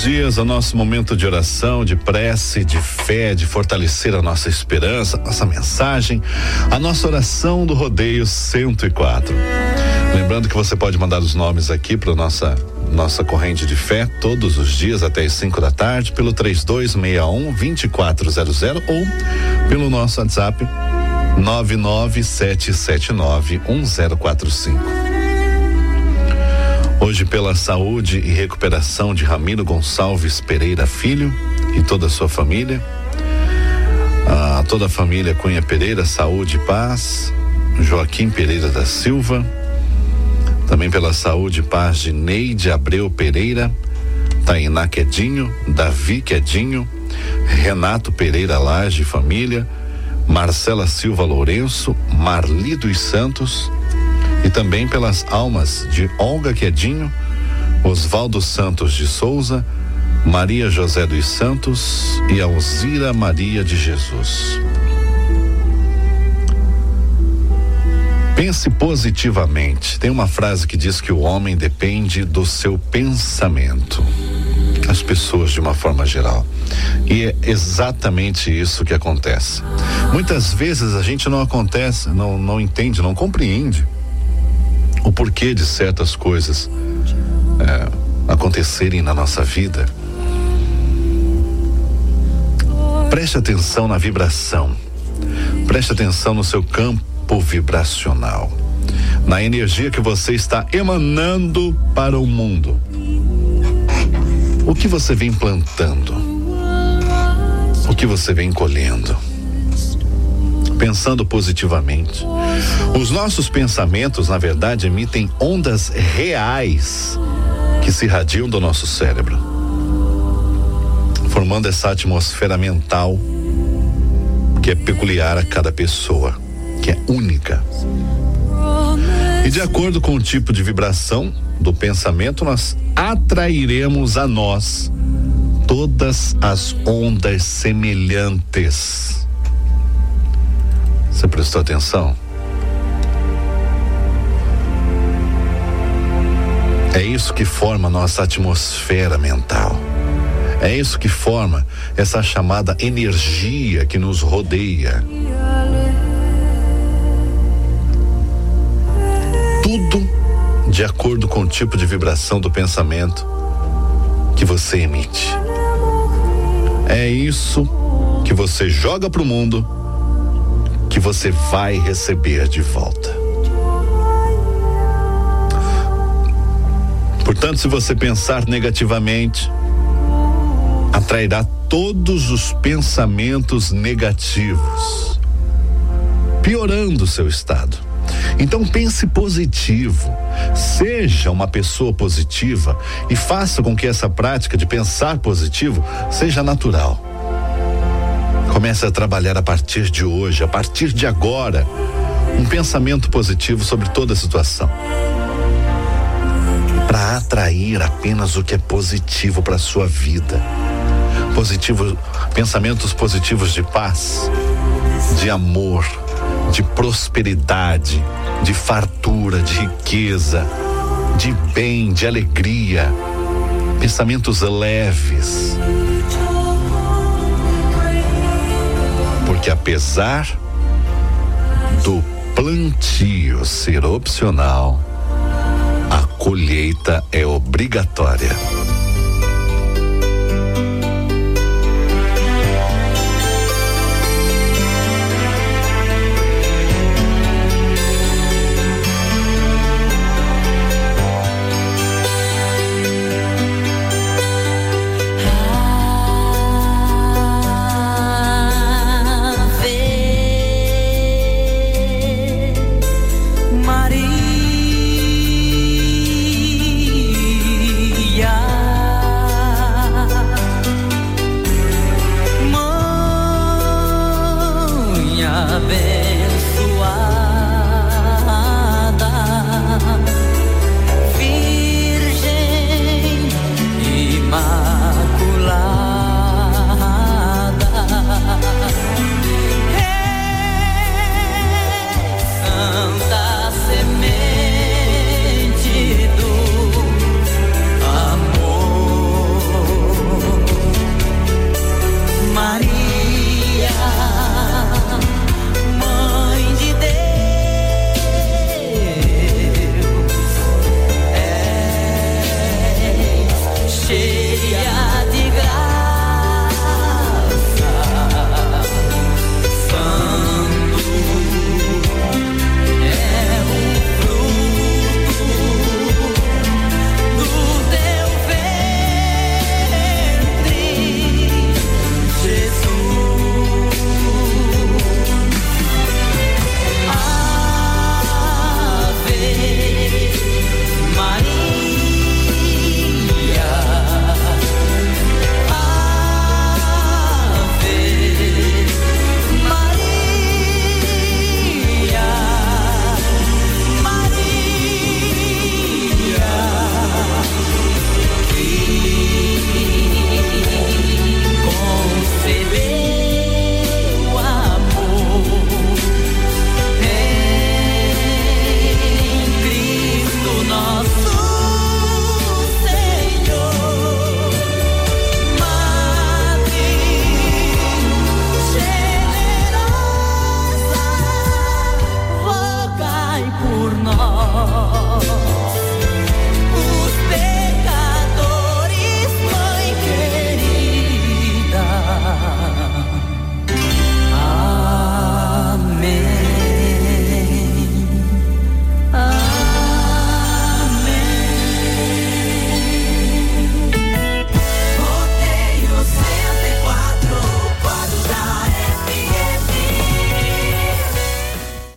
os dias o nosso momento de oração, de prece, de fé, de fortalecer a nossa esperança, nossa mensagem, a nossa oração do Rodeio 104. Lembrando que você pode mandar os nomes aqui para nossa nossa corrente de fé todos os dias até as 5 da tarde pelo 3261 2400 ou pelo nosso WhatsApp 99779 1045. Hoje, pela saúde e recuperação de Ramiro Gonçalves Pereira Filho e toda a sua família, a toda a família Cunha Pereira, saúde e paz, Joaquim Pereira da Silva, também pela saúde paz de Neide Abreu Pereira, Tainá Quedinho, Davi Quedinho, Renato Pereira Laje família, Marcela Silva Lourenço, Marli dos Santos, e também pelas almas de Olga Quedinho, Oswaldo Santos de Souza, Maria José dos Santos e Alzira Maria de Jesus. Pense positivamente. Tem uma frase que diz que o homem depende do seu pensamento. As pessoas de uma forma geral. E é exatamente isso que acontece. Muitas vezes a gente não acontece, não, não entende, não compreende o porquê de certas coisas é, acontecerem na nossa vida. Preste atenção na vibração. Preste atenção no seu campo vibracional. Na energia que você está emanando para o mundo. O que você vem plantando? O que você vem colhendo? pensando positivamente. Os nossos pensamentos, na verdade, emitem ondas reais que se irradiam do nosso cérebro, formando essa atmosfera mental que é peculiar a cada pessoa, que é única. E de acordo com o tipo de vibração do pensamento, nós atrairemos a nós todas as ondas semelhantes você prestou atenção? É isso que forma nossa atmosfera mental. É isso que forma essa chamada energia que nos rodeia. De acordo com o tipo de vibração do pensamento que você emite. É isso que você joga para o mundo que você vai receber de volta. Portanto, se você pensar negativamente, atrairá todos os pensamentos negativos, piorando seu estado. Então pense positivo, seja uma pessoa positiva e faça com que essa prática de pensar positivo seja natural. Comece a trabalhar a partir de hoje, a partir de agora, um pensamento positivo sobre toda a situação. Para atrair apenas o que é positivo para sua vida. Positivo, pensamentos positivos de paz, de amor, de prosperidade, de fartura, de riqueza, de bem, de alegria. Pensamentos leves porque apesar do plantio ser opcional, a colheita é obrigatória.